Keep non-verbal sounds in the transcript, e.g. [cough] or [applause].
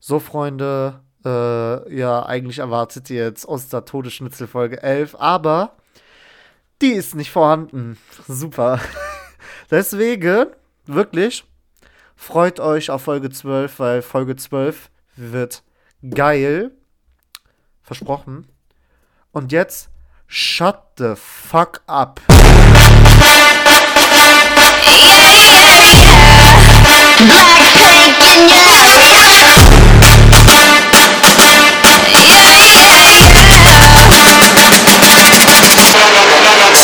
So, Freunde, äh, ja, eigentlich erwartet ihr jetzt Oster Todesschnitzel Folge 11, aber die ist nicht vorhanden. [laughs] Super. [laughs] Deswegen, wirklich, freut euch auf Folge 12, weil Folge 12 wird geil. Versprochen. Und jetzt, shut the fuck up.